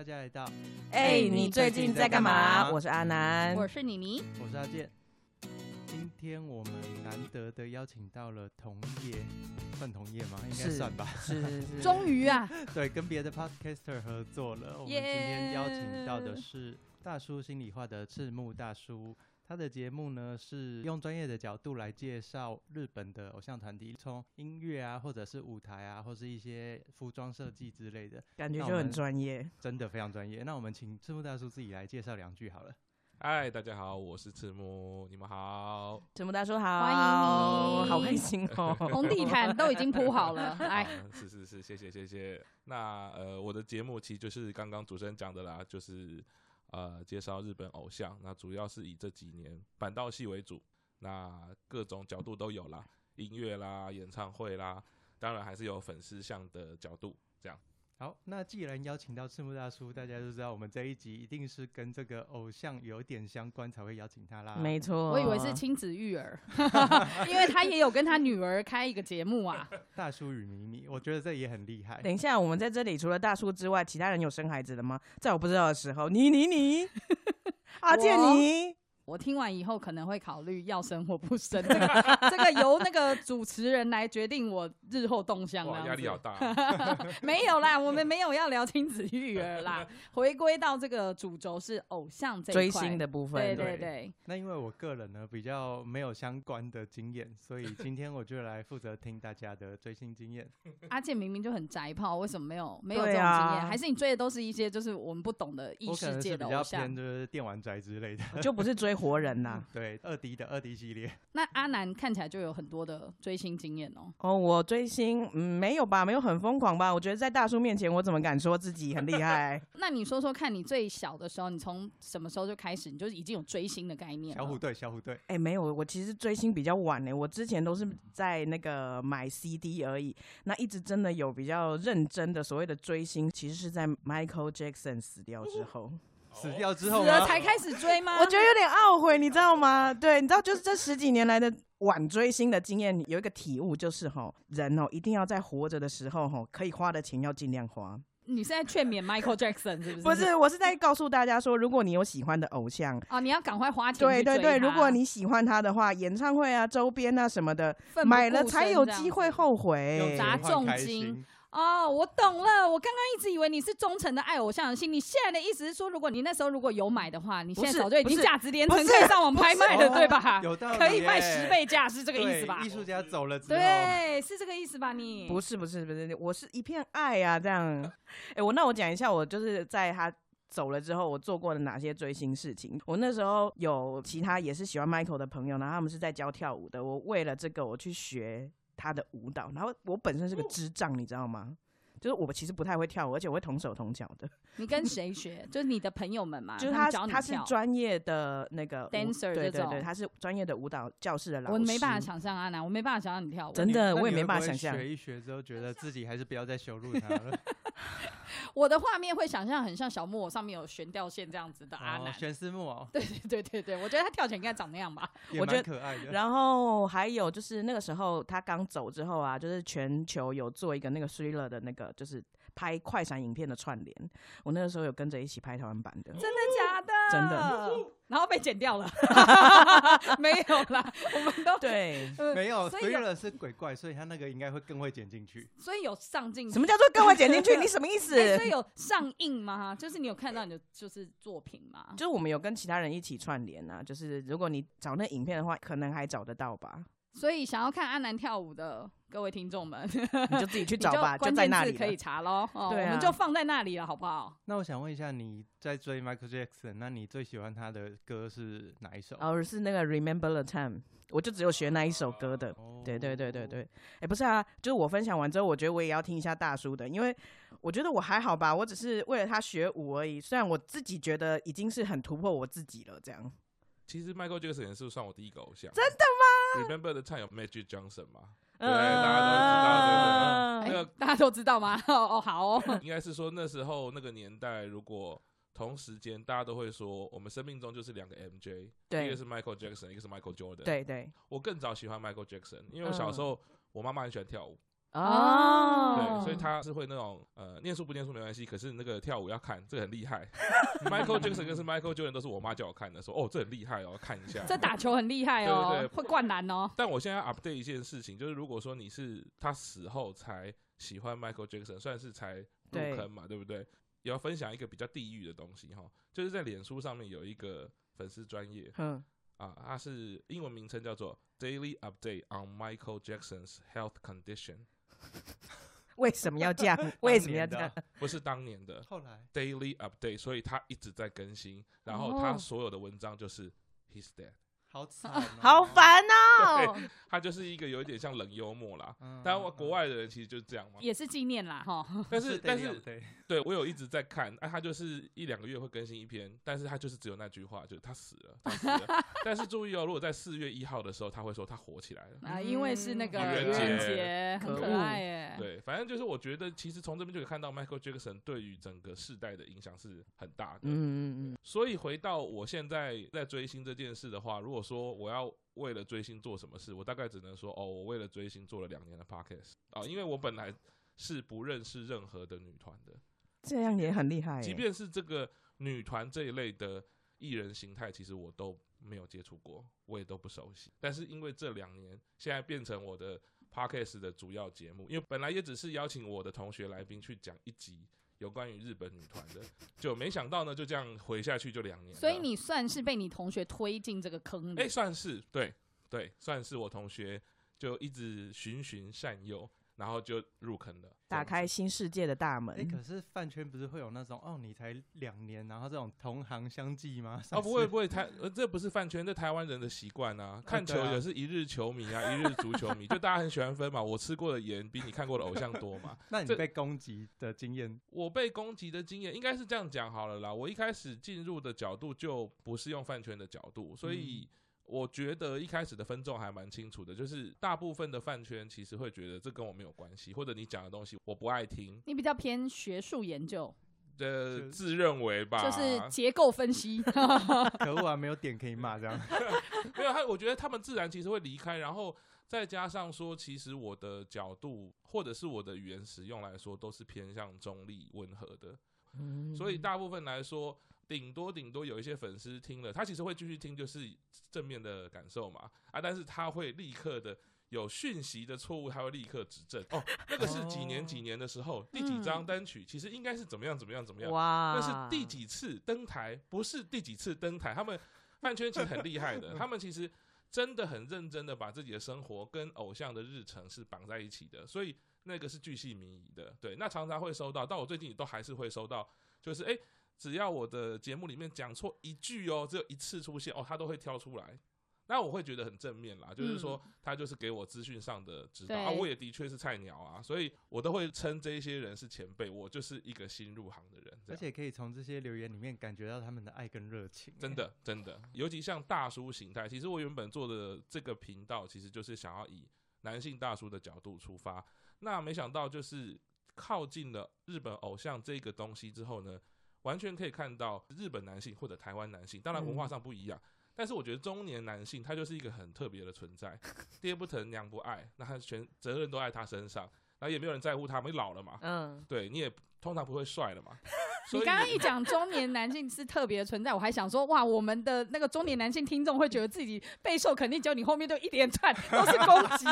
大家来到。哎、你最近在干嘛？我是阿南，我是妮妮，我是阿健。今天我们难得的邀请到了同业，算同业吗？应该算吧。是是是，终于啊，对，跟别的 podcaster 合作了。我们今天邀请到的是大叔心里话的赤木大叔。他的节目呢是用专业的角度来介绍日本的偶像团体，从音乐啊，或者是舞台啊，或是一些服装设计之类的，感觉就很专业。真的非常专业。那我们请赤木大叔自己来介绍两句好了。嗨，大家好，我是赤木，你们好。赤木大叔好，欢迎你好开心哦。红地毯都已经铺好了，来，好是是是，谢谢谢谢。那呃，我的节目其实就是刚刚主持人讲的啦，就是呃介绍日本偶像，那主要是以这几年板道系为主，那各种角度都有啦，音乐啦、演唱会啦，当然还是有粉丝向的角度，这样。好，那既然邀请到赤木大叔，大家都知道我们这一集一定是跟这个偶像有点相关才会邀请他啦。没错，我以为是亲子育儿，因为他也有跟他女儿开一个节目啊。大叔与咪咪，我觉得这也很厉害。等一下，我们在这里除了大叔之外，其他人有生孩子的吗？在我不知道的时候，你你你，阿健我你，我听完以后可能会考虑要生或不生，这个这个由那个主持人来决定我日后动向压力好大啊、没有啦，我们没有要聊亲子育儿啦，回归到这个主轴是偶像这一追星的部分，对对对，那因为我个人呢比较没有相关的经验，所以今天我就来负责听大家的追星经验。阿健明明就很宅炮，为什么没有没有这种经验？啊还是你追的都是一些就是我们不懂的异世界的偶像偏？就是电玩宅之类的。就不是追活人呐。对，二 D 的二 D 系列。那阿南看起来就有很多的追星经验哦。哦，我追星，嗯，没有吧，没有很疯狂吧？我觉得在大叔面前，我怎么敢说自己很厉害？那你说说看，你最小的时候，你从什么时候就开始，你就已经有追星的概念了？小虎队，小虎队。哎、没有，我其实追星比较晚呢。我之前都是在那个买 CD 而已。那一直真的有比较认真的所谓的追星，其实是在 Michael Jackson 死掉之后，死掉之后死了？才开始追吗？我觉得有点懊悔，你知道吗？对，你知道，就是这十几年来的晚追星的经验，有一个体悟，就是吼，人哦一定要在活着的时候吼，可以花的钱要尽量花。你是在劝勉 Michael Jackson 是不是？不是，我是在告诉大家说，如果你有喜欢的偶像。啊，你要赶快花钱对对对，如果你喜欢他的话，演唱会啊、周边啊什么的，买了才有机会后悔。有砸重金心哦，我懂了。我刚刚一直以为你是忠诚的爱偶像的心，你现在的意思是说，如果你那时候如果有买的话，你现在早就已经价值连城，可以上网拍卖了，哦对吧？有道理可以卖十倍价，是这个意思吧？艺术家走了之后，对，是这个意思吧？你不是不是不是，我是一片爱啊，这样。哎、我那我讲一下，我就是在他走了之后，我做过的哪些追星事情。我那时候有其他也是喜欢 Michael 的朋友，然后他们是在教跳舞的。我为了这个，我去学他的舞蹈。然后我本身是个智障，你知道吗？就是我其实不太会跳舞，而且我会同手同脚的。你跟谁学？就是你的朋友们嘛，就是他们他他是教你跳专业的那个 Dancer 这种对对对，他是专业的舞蹈教室的老师。我没办法想象阿南，我没办法想象你跳舞。真的我也没办法想象学一学之后，觉得自己还是不要再羞辱他了。我的画面会想象很像小木偶上面有悬吊线这样子的阿南。哦悬丝木偶 对对对对对，我觉得他跳起来应该长那样吧。也我觉得蛮可爱的。然后还有就是那个时候他刚走之后啊，就是全球有做一个那个 thriller 的那个就是拍快闪影片的串联，我那个时候有跟着一起拍台湾版的。真的假的？真的。然后被剪掉了，没有啦，我们都对，呃没有所以有，thriller 是鬼怪，所以他那个应该会更会剪进去。所以有上镜，什么叫做更会剪进去？你什么意思？哎所以有上映吗？就是你有看到你的就是作品吗？就是我们有跟其他人一起串联啊，就是如果你找那影片的话，可能还找得到吧？所以想要看阿南跳舞的各位听众们，你就自己去找吧，就在那里可以。查喽。哦，对啊我们就放在那里了，好不好？那我想问一下，你在追 Michael Jackson，那你最喜欢他的歌是哪一首？哦，是那个 Remember the Time，我就只有学那一首歌的。哦对对对对对，哎、不是啊，就是我分享完之后，我觉得我也要听一下大叔的，因为我觉得我还好吧，我只是为了他学舞而已。虽然我自己觉得已经是很突破我自己了，这样。其实 Michael Jackson 也是算我第一个偶像。真的吗？Remember the time 有 Magic Johnson 吗？对，大家都知道，对不对。那哎个大家都知道吗？哦哦，好哦。应该是说那时候那个年代，如果同时间大家都会说，我们生命中就是两个 MJ，对一个是 Michael Jackson，一个是 Michael Jordan。，对对，我更早喜欢 Michael Jackson，因为我小时候、我妈妈很喜欢跳舞，哦，对，所以他是会那种呃，念书不念书没关系，可是那个跳舞要看，这个很厉害。Michael Jackson 跟是 Michael Jordan 都是我妈叫我看的，说哦，这很厉害哦，看一下。这打球很厉害哦，对对对会灌篮哦。但我现在要 update 一件事情，就是如果说你是他死后才喜欢 Michael Jackson，算是才入坑嘛，对不对？也要分享一个比较地狱的东西哈，就是在脸书上面有一个粉丝专业嗯，啊，它是英文名称叫做 Daily Update on Michael Jackson's Health Condition，为什么要这样？为什么要这样？不是当年的后来 Daily Update，所以他一直在更新，然后他哦所有的文章就是 He's dead，好惨 哦，好烦哦！他就是一个有一点像冷幽默啦。嗯。当然，国外的人其实就是这样嘛。也是纪念啦，哈。但是，但是，对，对我有一直在看，哎、他就是一两个月会更新一篇，但是他就是只有那句话，就是他死了，他死了。但是注意哦，如果在四月一号的时候，他会说他火起来了。啊，因为是那个嗯愚愚人人节节，很可爱耶。对，反正就是我觉得，其实从这边就可以看到 Michael Jackson 对于整个世代的影响是很大的。嗯嗯嗯，所以回到我现在在追星这件事的话，如果说我要为了追星做什么事，我大概只能说，哦，我为了追星做了两年的 podcast 啊，因为我本来是不认识任何的女团的，这样也很厉害。即便是这个女团这一类的艺人形态，其实我都没有接触过，我也都不熟悉。但是因为这两年现在变成我的 podcast 的主要节目，因为本来也只是邀请我的同学来宾去讲一集有关于日本女团的，就没想到呢，就这样回下去就两年。所以你算是被你同学推进这个坑哎、里。算是对对，算是我同学就一直循循善诱，然后就入坑了，打开新世界的大门哎，。可是饭圈不是会有那种哦，你才两年，然后这种同行相忌吗？哦，不 会不会，台呃这不是饭圈，这台湾人的习惯啊。看球也是一日球迷啊，一日足球迷，就大家很喜欢分嘛。我吃过的盐比你看过的偶像多嘛。那你被攻击的经验，我被攻击的经验应该是这样讲好了啦。我一开始进入的角度就不是用饭圈的角度，所以我觉得一开始的分众还蛮清楚的，就是大部分的饭圈其实会觉得这跟我没有关系，或者你讲的东西我不爱听你比较偏学术研究，的自认为吧，就是结构分析。可恶啊，没有点可以骂这样。没有他，我觉得他们自然其实会离开，然后再加上说，其实我的角度或者是我的语言使用来说，都是偏向中立温和的，嗯所以大部分来说，顶多顶多有一些粉丝听了，他其实会继续听，就是正面的感受嘛，啊，但是他会立刻的。有讯息的错误，他会立刻指正。哦，那个是几年几年的时候，第几张单曲，其实应该是怎么样怎么样怎么样。哇，那是第几次登台，不是第几次登台。他们饭圈其实很厉害的，他们其实真的很认真的把自己的生活跟偶像的日程是绑在一起的，所以那个是巨细靡遗的。对，那常常会收到，到我最近都还是会收到，就是诶，只要我的节目里面讲错一句哦，只有一次出现哦，他都会挑出来。那我会觉得很正面啦，就是说他就是给我资讯上的指导啊，我也的确是菜鸟啊，所以我都会称这一些人是前辈，我就是一个新入行的人，而且可以从这些留言里面感觉到他们的爱跟热情。真的真的，尤其像大叔形态，其实我原本做的这个频道，其实就是想要以男性大叔的角度出发，那没想到就是靠近了日本偶像这个东西之后呢，完全可以看到日本男性或者台湾男性，当然文化上不一样。但是我觉得中年男性他就是一个很特别的存在，爹不疼娘不爱，那他全责任都在他身上，然后也没有人在乎他们，老了嘛，嗯，对，你也通常不会帅的嘛。你刚刚一讲中年男性是特别的存在，我还想说，哇，我们的那个中年男性听众会觉得自己备受肯定，结果你后面就一连串 都是攻击。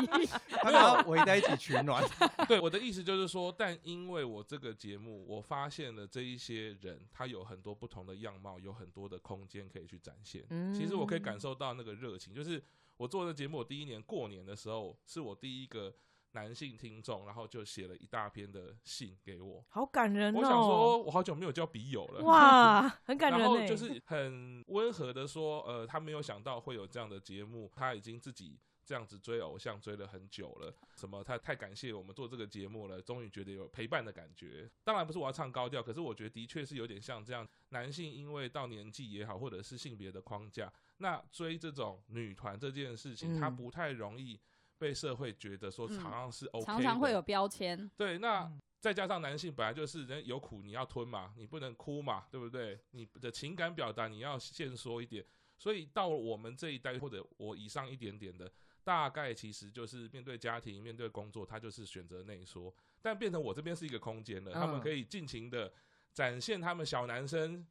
他们要围在一起取暖。对，我的意思就是说，但因为我这个节目，我发现了这一些人，他有很多不同的样貌，有很多的空间可以去展现。嗯其实我可以感受到那个热情，就是我做的节目，我第一年过年的时候，是我第一个男性听众，然后就写了一大篇的信给我。好感人哦。我想说，我好久没有交笔友了。哇，很感人然后欸就是很温和的说，呃，他没有想到会有这样的节目，他已经自己这样子追偶像追了很久了，什么他太感谢我们做这个节目了，终于觉得有陪伴的感觉。当然不是我要唱高调，可是我觉得的确是有点像这样，男性因为到年纪也好，或者是性别的框架，那追这种女团这件事情，它嗯不太容易被社会觉得说嗯好像是 OK，、常常会有标签。对，那嗯再加上男性本来就是人有苦你要吞嘛，你不能哭嘛，对不对？你的情感表达你要限缩一点，所以到我们这一代或者我以上一点点的，大概其实就是面对家庭、面对工作，他就是选择内缩，但变成我这边是一个空间了，他们嗯可以尽情的展现他们小男生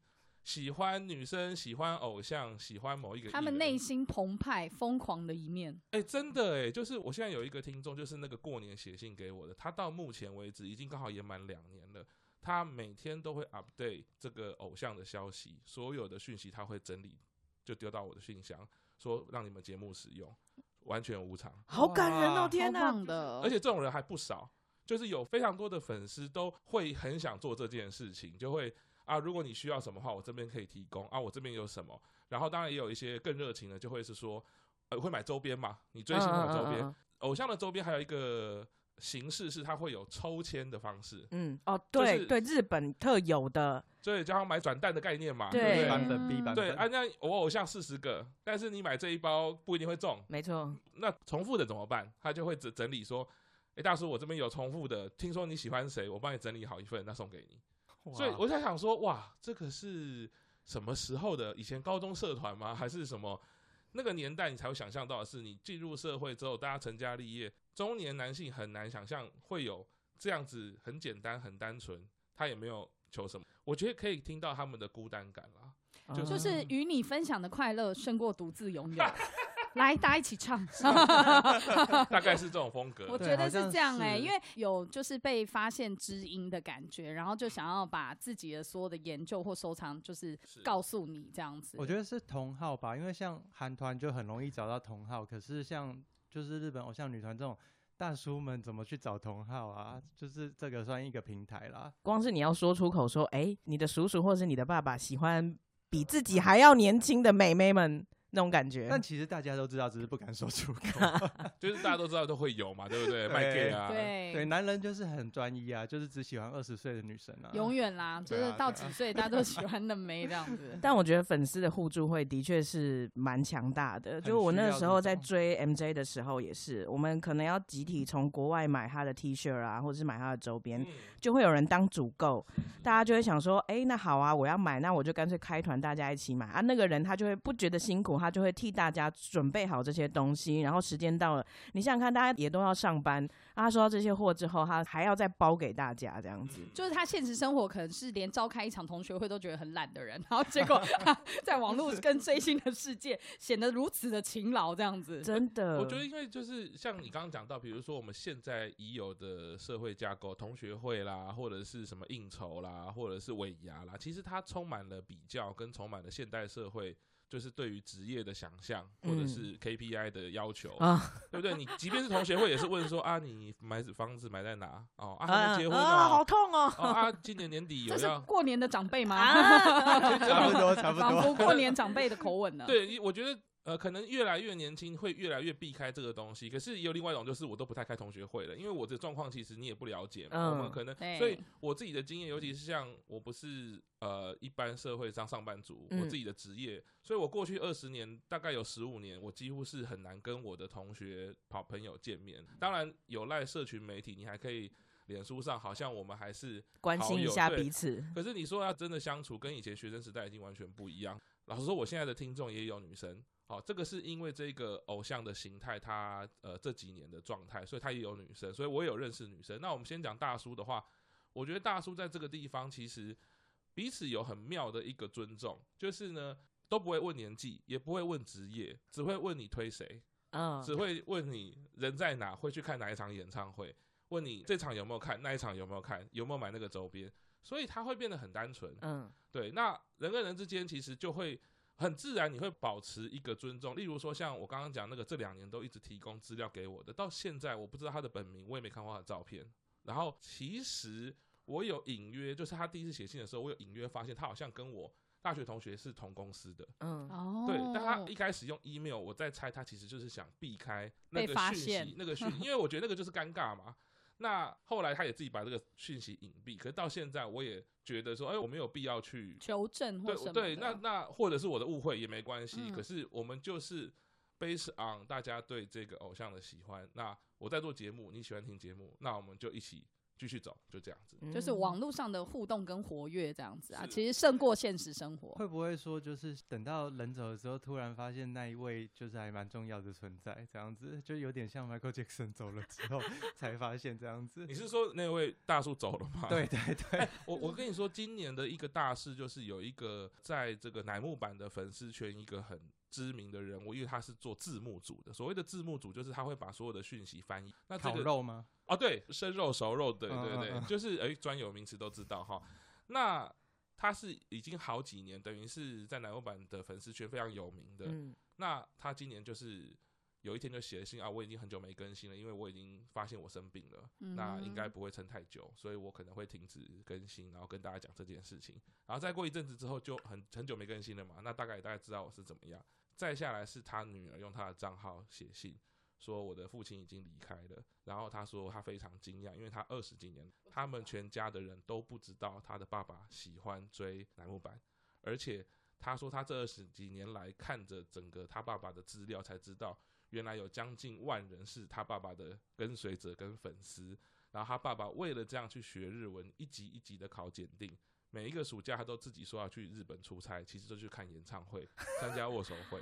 喜欢女生、喜欢偶像、喜欢某一个他们内心澎湃、疯狂的一面。哎、真的哎，就是我现在有一个听众，就是那个过年写信给我的，他到目前为止已经刚好也满两年了。他每天都会 update 这个偶像的消息，所有的讯息他会整理，就丢到我的信箱，说让你们节目使用，完全无偿。好感人哦！天哪，的，而且这种人还不少，就是有非常多的粉丝都会很想做这件事情，就会啊，如果你需要什么话，我这边可以提供啊，我这边有什么。然后当然也有一些更热情的，就会是说，呃，会买周边嘛，你追星会有周边，偶像的周边还有一个形式是它会有抽签的方式，嗯，哦，就是对对，日本特有的，所以就像买转蛋的概念嘛，对对对？版本 B 版对，本，啊，那我偶像四十个，但是你买这一包不一定会中，没错，那重复的怎么办？他就会整整理说，哎、大叔，我这边有重复的，听说你喜欢谁，我帮你整理好一份，那送给你。所以我在想说，哇，这个是什么时候的？以前高中社团吗？还是什么？那个年代你才会想象到的是，你进入社会之后，大家成家立业，中年男性很难想象会有这样子很简单、很单纯，他也没有求什么。我觉得可以听到他们的孤单感啦。就是与你分享的快乐胜过独自拥有。来，大家一起唱。大概是这种风格。我觉得是这样哎、是因为有就是被发现知音的感觉，然后就想要把自己的所有的研究或收藏，就是是告诉你这样子。我觉得是同号吧，因为像韩团就很容易找到同号，可是像就是日本偶像女团这种大叔们怎么去找同号啊？就是这个算一个平台啦。光是你要说出口说，哎、你的叔叔或是你的爸爸喜欢比自己还要年轻的妹妹们那种感觉。但其实大家都知道，只是不敢说出口。就是大家都知道都会有嘛，对不对？卖 gay 啊，对对，男人就是很专一啊，就是只喜欢二十岁的女生啊。永远啦，就是到几岁大家都喜欢嫩妹这样子。但我觉得粉丝的互助会的确是蛮强大的。就我那个时候在追 MJ 的时候，也是我们可能要集体从国外买他的 T 恤啊，或者是买他的周边，嗯，就会有人当主购，大家就会想说，哎、那好啊，我要买，那我就干脆开团，大家一起买啊。那个人他就会不觉得辛苦，他就会替大家准备好这些东西，然后时间到了，你想想看，大家也都要上班，啊他收到这些货之后，他还要再包给大家这样子。就是他现实生活可能是连召开一场同学会都觉得很懒的人，然后结果他 在网络跟追星的世界显得如此的勤劳，这样子。真的，我觉得，因为就是像你刚刚讲到，比如说我们现在已有的社会架构，同学会啦，或者是什么应酬啦，或者是尾牙啦，其实它充满了比较，跟充满了现代社会就是对于职业的想象，或者嗯是 KPI 的要求，啊 对不对？你即便是同学会，也是问说啊，你买房子买在哪？哦，啊，还啊没结婚啊，好哦，痛哦！哦啊，今年年底有这是要。过年的长辈吗？啊，差不多，差不多。仿佛过年长辈的口吻呢。对，我觉得呃，可能越来越年轻，会越来越避开这个东西。可是也有另外一种，就是我都不太开同学会了，因为我的状况其实你也不了解嘛。我们嗯可能，所以我自己的经验，尤其是像我不是呃一般社会上上班族，我嗯自己的职业，所以我过去二十年，大概有十五年，我几乎是很难跟我的同学、好朋友见面。当然有赖社群媒体，你还可以。脸书上好像我们还是关心一下彼此。可是你说要真的相处，跟以前学生时代已经完全不一样。老实说，我现在的听众也有女生，好、这个是因为这个偶像的形态，他呃这几年的状态，所以他也有女生，所以我也有认识女生。那我们先讲大叔的话，我觉得大叔在这个地方其实彼此有很妙的一个尊重，就是呢都不会问年纪，也不会问职业，只会问你推谁，嗯，只会问你人在哪，会去看哪一场演唱会，问你这场有没有看，那一场有没有看，有没有买那个周边，所以他会变得很单纯。嗯对，那人跟人之间其实就会很自然，你会保持一个尊重。例如说，像我刚刚讲那个，这两年都一直提供资料给我的，到现在我不知道他的本名，我也没看过他的照片。然后其实我有隐约，就是他第一次写信的时候，我有隐约发现他好像跟我大学同学是同公司的。嗯哦，对，但他一开始用 email，我在猜他其实就是想避开那个讯息，那个讯息，因为我觉得那个就是尴尬嘛。那后来他也自己把这个讯息隐蔽，可是到现在我也觉得说，哎，我没有必要去求证或什么对对，那那或者是我的误会也没关系。嗯可是我们就是 based on 大家对这个偶像的喜欢。那我在做节目，你喜欢听节目，那我们就一起继续走，就这样子。就是网络上的互动跟活跃这样子啊，其实胜过现实生活。会不会说就是等到人走的时候，突然发现那一位就是还蛮重要的存在，这样子就有点像 Michael Jackson 走了之后才发现这样子你。是说那位大叔走了吗？对 对对，我我跟你说，今年的一个大事就是有一个在这个乃木坂的粉丝圈一个很知名的人物，因为他是做字幕组的。所谓的字幕组就是他会把所有的讯息翻译。那这烤个肉吗？哦，对，生肉熟肉，对嗯对对，嗯嗯就是哎，专有名词都知道哈。那他是已经好几年，等于是在奶油版的粉丝圈非常有名的。嗯那他今年就是有一天就写了信啊，我已经很久没更新了，因为我已经发现我生病了，那应该不会撑太久，所以我可能会停止更新，然后跟大家讲这件事情。然后再过一阵子之后，就很很久没更新了嘛，那大概也大概知道我是怎么样。再下来是他女儿用他的账号写信。说我的父亲已经离开了，然后他说他非常惊讶，因为他二十几年，他们全家的人都不知道他的爸爸喜欢追楠木板，而且他说他这二十几年来看着整个他爸爸的资料，才知道原来有将近万人是他爸爸的跟随者跟粉丝。然后他爸爸为了这样去学日文，一级一级的考检定，每一个暑假他都自己说要去日本出差，其实就去看演唱会、参加握手会。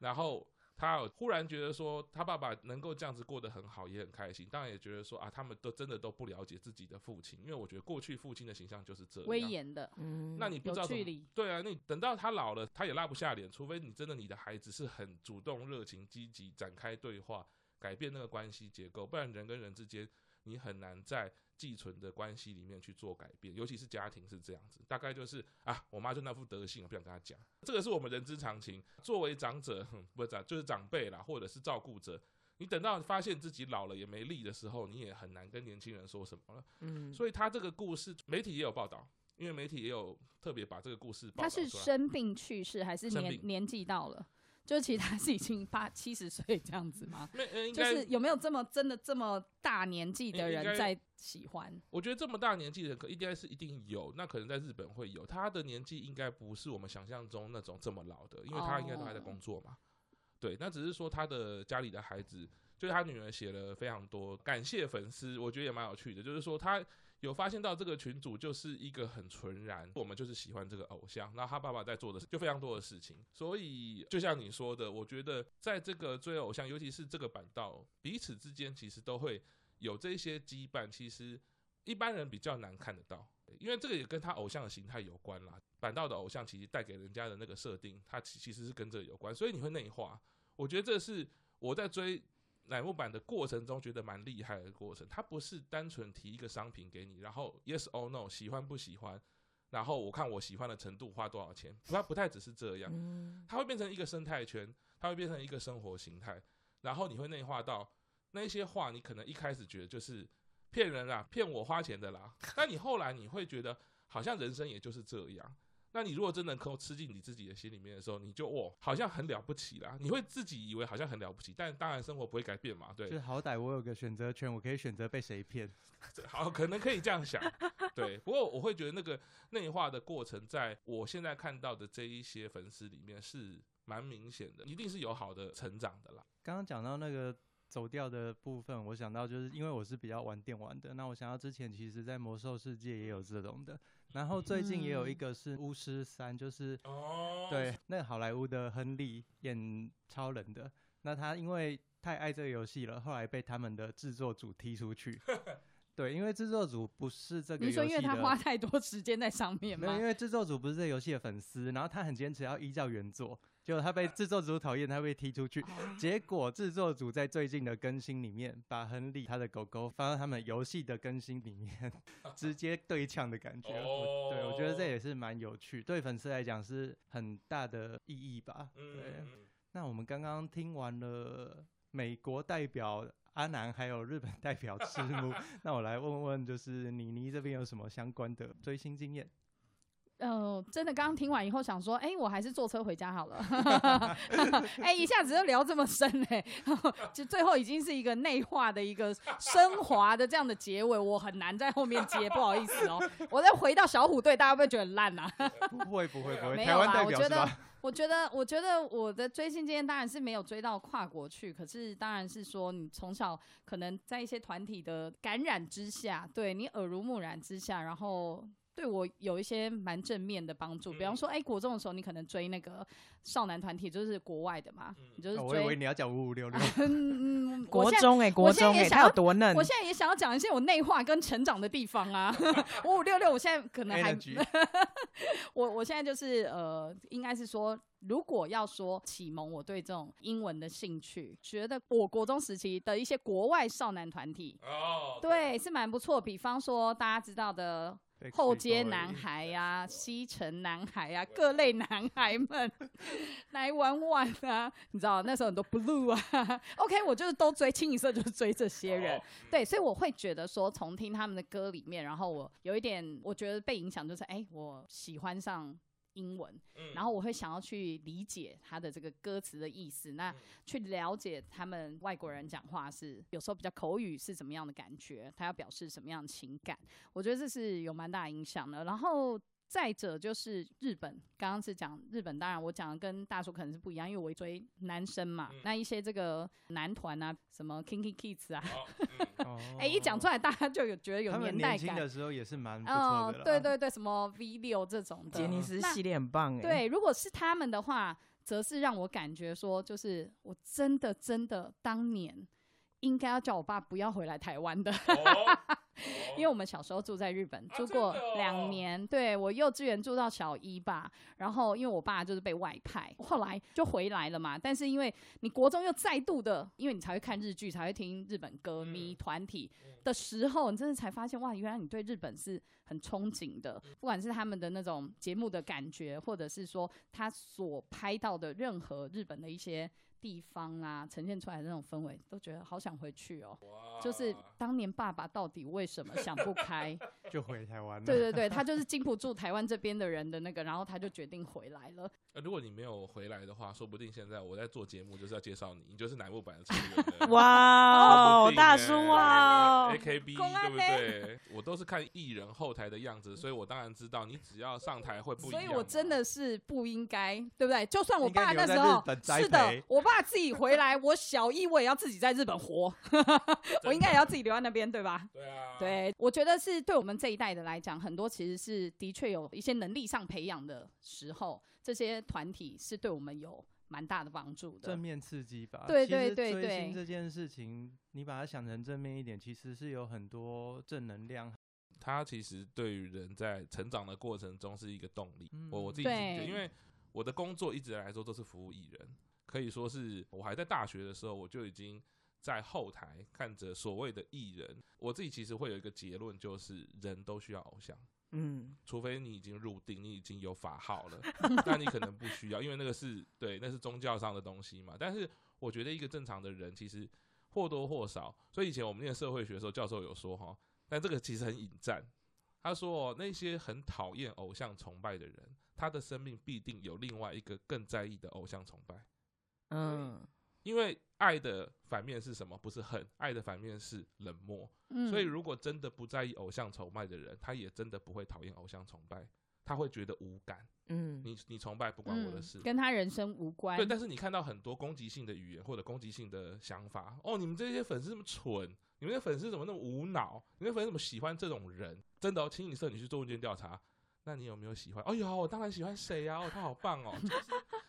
然后他有忽然觉得说，他爸爸能够这样子过得很好，也很开心。当然也觉得说啊，他们都真的都不了解自己的父亲，因为我觉得过去父亲的形象就是这样威严的，嗯那你不知道怎么距离。对啊，你等到他老了，他也拉不下脸，除非你真的你的孩子是很主动、热情、积极，展开对话，改变那个关系结构，不然人跟人之间你很难在寄存的关系里面去做改变，尤其是家庭是这样子，大概就是啊，我妈就那副德性，我不想跟她讲，这个是我们人之常情。作为长者，哼不是长就是长辈啦，或者是照顾者。你等到发现自己老了也没力的时候，你也很难跟年轻人说什么了。嗯所以他这个故事，媒体也有报道，因为媒体也有特别把这个故事报他是。生病去世还是年年纪到了？就是其实他是已经八七十岁这样子吗？就是有没有这么真的这么大年纪的人在喜欢？我觉得这么大年纪的人，可应该是一定有。那可能在日本会有，他的年纪应该不是我们想象中那种这么老的，因为他应该都还在工作嘛。对，那只是说他的家里的孩子，就是他女儿写了非常多感谢粉丝，我觉得也蛮有趣的。就是说他有发现到这个群主就是一个很纯然，我们就是喜欢这个偶像。那他爸爸在做的就非常多的事情，所以就像你说的，我觉得在这个追偶像，尤其是这个板道，彼此之间其实都会有这些羁绊，其实一般人比较难看得到，因为这个也跟他偶像的形态有关啦。板道的偶像其实带给人家的那个设定，它其其实是跟这个有关，所以你会内化。我觉得这是我在追乃木坂的过程中觉得蛮厉害的过程。它不是单纯提一个商品给你，然后 yes or no 喜欢不喜欢，然后我看我喜欢的程度花多少钱，它不太只是这样。嗯它会变成一个生态圈，它会变成一个生活形态，然后你会内化到那一些话，你可能一开始觉得就是骗人啦，骗我花钱的啦，但你后来你会觉得好像人生也就是这样。那你如果真的能够吃进你自己的心里面的时候，你就哦，好像很了不起啦。你会自己以为好像很了不起，但当然生活不会改变嘛，对就。是好歹我有个选择权，我可以选择被谁骗。好，可能可以这样想，对。不过我会觉得那个内化的过程，在我现在看到的这一些粉丝里面是蛮明显的，一定是有好的成长的啦。刚刚讲到那个走掉的部分，我想到就是因为我是比较玩电玩的，那我想到之前其实在魔兽世界也有这种的，然后最近也有一个是巫师三，就是哦对，那个好莱坞的亨利演超人的，那他因为太爱这个游戏了，后来被他们的制作组踢出去。对，因为制作组不是这个你说因为游戏的，他花太多时间在上面没有，因？为制作组不是这游戏的粉丝，然后他很坚持要依照原作，结果他被制作组讨厌，他被踢出去。哦结果制作组在最近的更新里面，把亨利他的狗狗放到他们游戏的更新里面，直接对呛的感觉。我对我觉得这也是蛮有趣，对粉丝来讲是很大的意义吧。对，嗯，那我们刚刚听完了美国代表阿南，还有日本代表赤木，那我来问问，就是妮妮这边有什么相关的追星经验？呃，真的刚刚听完以后想说，哎、我还是坐车回家好了。哎、一下子就聊这么深哎、就最后已经是一个内化的一个升华的这样的结尾，我很难在后面接，不好意思哦。我再回到小虎队，大家会不会觉得很烂啊？不会不会不会，没有啦，我觉得我觉得，我觉得我的追星经验当然是没有追到跨国去，可是当然是说你从小可能在一些团体的感染之下，对你耳濡目染之下，然后。对我有一些蛮正面的帮助，比方说，哎、国中的时候你可能追那个少男团体，就是国外的嘛，你就是哦我以为追，你要讲五五六六，嗯，我现在国中哎、国中哎、他也想要有多嫩。我？现在也想要讲一些我内化跟成长的地方啊，五五六六，我现在可能还 Energy 我我现在就是呃，应该是说，如果要说启蒙我对这种英文的兴趣，觉得我国中时期的一些国外少男团体，哦，对，是蛮不错。比方说大家知道的后街男孩呀、西城男孩呀、各类男孩们来玩玩啊，你知道那时候很多 blue 啊，OK，我就是都追，清一色就是追这些人。哦对，所以我会觉得说，从听他们的歌里面，然后我有一点，我觉得被影响，就是哎、我喜欢上英文，嗯然后我会想要去理解他的这个歌词的意思，那去了解他们外国人讲话是有时候比较口语是怎么样的感觉，他要表示什么样的情感，我觉得这是有蛮大影响的。然后再者就是日本，刚刚是讲日本，当然我讲的跟大叔可能是不一样，因为我追男生嘛，嗯。那一些这个男团啊，什么 Kinky Kids 啊，哎、一讲出来大家就有觉得有年代感。年轻的时候也是蛮不嗯错的啦。对对对，什么 V 六这种的，杰尼斯那系列很棒哎、，对，如果是他们的话，则是让我感觉说，就是我真的真的当年应该要叫我爸不要回来台湾的，哦因为我们小时候住在日本，啊住过两年，对我幼稚园住到小一吧。然后因为我爸就是被外派，后来就回来了嘛。但是因为你国中又再度的，因为你才会看日剧，才会听日本歌迷团体的时候，你真的才发现哇，原来你对日本是很憧憬的。不管是他们的那种节目的感觉，或者是说他所拍到的任何日本的一些。地方啊，呈现出来的那种氛围，都觉得好想回去哦。哇就是当年爸爸到底为什么想不开？就回台湾了。对对对，他就是经不住台湾这边的人的那个，然后他就决定回来了。呃如果你没有回来的话，说不定现在我在做节目就是要介绍你，你就是乃木坂的成员。哇哦，大叔哇哦 A，K B 公安对不对？我都是看艺人后台的样子，所以我当然知道你只要上台会不一样。所以我真的是不应该，对不对？就算我爸那时候是的培，我爸自己回来，我小一我也要自己在日本活，我应该也要自己留在那边，对吧？对啊，对，我觉得是对我们这一代的来讲，很多其实是的确有一些能力上培养的时候，这些团体是对我们有蛮大的帮助的正。面刺激吧。对对对对追星这件事情，你把它想成正面一点，其实是有很多正能量。它其实对于人在成长的过程中是一个动力。嗯我我自己觉得，因为我的工作一直来说都是服务艺人，可以说是我还在大学的时候，我就已经在后台看着所谓的艺人。我自己其实会有一个结论，就是人都需要偶像。嗯，除非你已经入定，你已经有法号了，但你可能不需要，因为那个是对，那是宗教上的东西嘛。但是我觉得一个正常的人，其实或多或少，所以以前我们念社会学的时候，教授有说哈，但这个其实很引战。他说、哦，那些很讨厌偶像崇拜的人，他的生命必定有另外一个更在意的偶像崇拜。嗯，因为爱的反面是什么？不是恨，爱的反面是冷漠。嗯所以，如果真的不在意偶像崇拜的人，他也真的不会讨厌偶像崇拜，他会觉得无感。嗯，你你崇拜不关我的事。嗯跟他人生无关。对，但是你看到很多攻击性的语言或者攻击性的想法，哦，你们这些粉丝这么蠢，你们的粉丝怎么那么无脑？你们的粉丝怎么喜欢这种人？真的哦，清一色你去做问卷调查，那你有没有喜欢？哎呀，我当然喜欢谁呀、哦，他好棒哦。就 是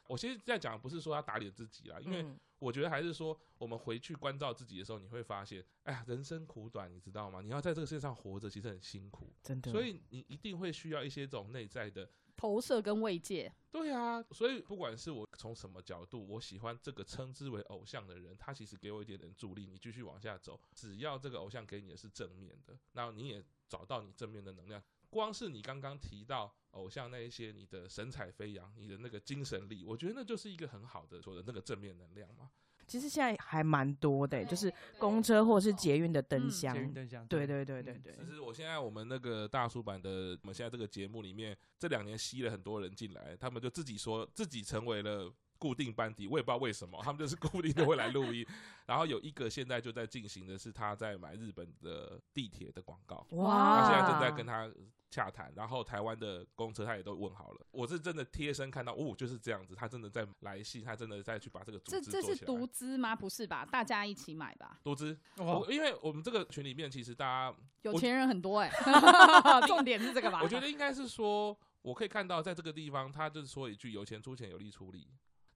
我其实在讲，不是说要打脸自己啦，因为嗯我觉得还是说，我们回去关照自己的时候，你会发现，哎呀，人生苦短，你知道吗？你要在这个世界上活着，其实很辛苦，真的，所以你一定会需要一些这种内在的。投射跟慰藉，对啊，所以不管是我从什么角度，我喜欢这个称之为偶像的人，他其实给我一点点助力，你继续往下走，只要这个偶像给你的是正面的，那你也找到你正面的能量。光是你刚刚提到偶像那一些，你的神采飞扬，你的那个精神力，我觉得那就是一个很好的说的那个正面能量嘛。其实现在还蛮多的，就是公车或者是捷运的灯嗯。箱。捷。运灯箱，对。对对对嗯对，其实我现在我们那个大叔版的，我们现在这个节目里面，这两年吸了很多人进来，他们就自己说自己成为了固定班底，我也不知道为什么，他们就是固定的会来录音。然后有一个现在就在进行的是他在买日本的地铁的广告，哇。他现在正在跟他洽谈，然后台湾的公车他也都问好了。我是真的贴身看到，哦，就是这样子，他真的在来信，他真的在去把这个组这这是织做起来。独资吗？不是吧？大家一起买吧？独资，因为我们这个群里面其实大家有钱人很多哎、重点是这个吧？我觉得应该是说，我可以看到在这个地方，他就是说一句“有钱出钱，有力出力”。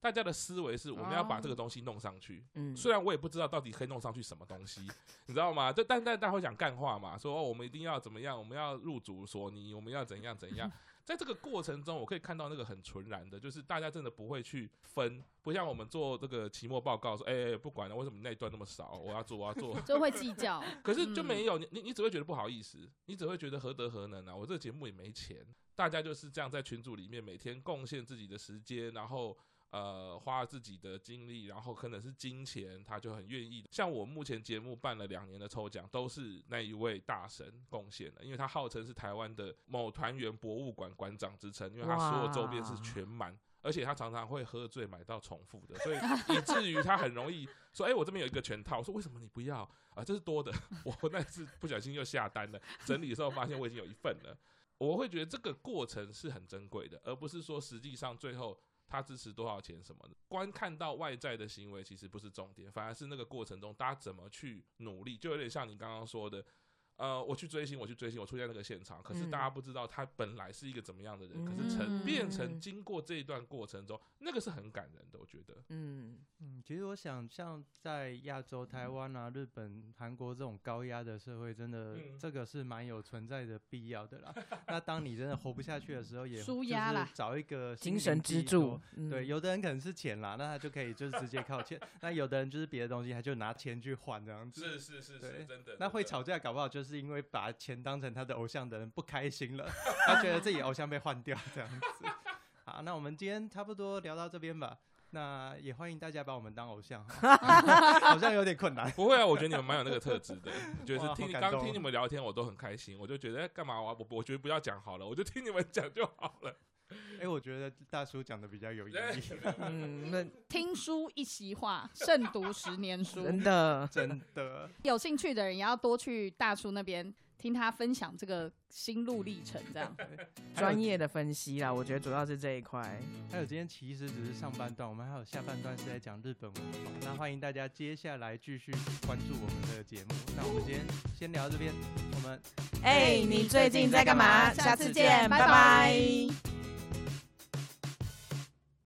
大家的思维是我们要把这个东西弄上去。嗯，虽然我也不知道到底可以弄上去什么东西，你知道吗？就但但大家会讲干话嘛，说、哦、我们一定要怎么样，我们要入主索尼，我们要怎样怎样。在这个过程中，我可以看到那个很纯然的，就是大家真的不会去分，不像我们做这个期末报告说，哎、哎不管了，为什么那一段那么少，我要做，我要做。就会计较。可是就嗯没有、你，你你只会觉得不好意思，你只会觉得何德何能啊！我这个节目也没钱，大家就是这样在群组里面每天贡献自己的时间，然后呃花自己的精力，然后可能是金钱，他就很愿意。像我目前节目办了两年的抽奖，都是那一位大神贡献的，因为他号称是台湾的某团员博物馆馆长之称，因为他所有周边是全满。而且他常常会喝醉买到重复的，所以以至于他很容易说：“哎、我这边有一个全套。”我说：“为什么你不要啊？这是多的。” 我那次不小心又下单了，整理的时候发现我已经有一份了。我会觉得这个过程是很珍贵的，而不是说实际上最后他支持多少钱什么的。观看到外在的行为其实不是重点，反而是那个过程中大家怎么去努力，就有点像你刚刚说的。呃，我去追星，我去追星，我出现在那个现场，可是嗯大家不知道他本来是一个怎么样的人，可是嗯成变成经过这一段过程中，那个是很感人的，我觉得。嗯，嗯，其实我想，像在亚洲、台湾啊、日本、韩国这种高压的社会，真的、嗯这个是蛮有存在的必要的啦。那当你真的活不下去的时候，也舒压啦就是找一个精神支柱。，嗯对，有的人可能是钱啦，那他就可以就是直接靠钱；那有的人就是别的东西，他就拿钱去换这样子。是是是是，真的。那会吵架，搞不好就是因为把钱当成他的偶像的人不开心了，他觉得自己偶像被换掉这样子。好，那我们今天差不多聊到这边吧。那也欢迎大家把我们当偶像，好像有点困难。不会啊，我觉得你们蛮有那个特质的，就是听刚听你们聊天，我都很开心。我就觉得哎干嘛我我我觉得不要讲好了，我就听你们讲就好了。哎、我觉得大叔讲的比较有意义，嗯，那听书一席话，胜读十年书。真的，真的。有兴趣的人也要多去大叔那边听他分享这个心路历程，这样。专业的分析啦，我觉得主要是这一块。还有今天其实只是上半段，我们还有下半段是在讲日本文化。那欢迎大家接下来继续关注我们的节目。那我们今天先聊到这边，我们哎，你最近在干嘛？下次见，拜拜拜拜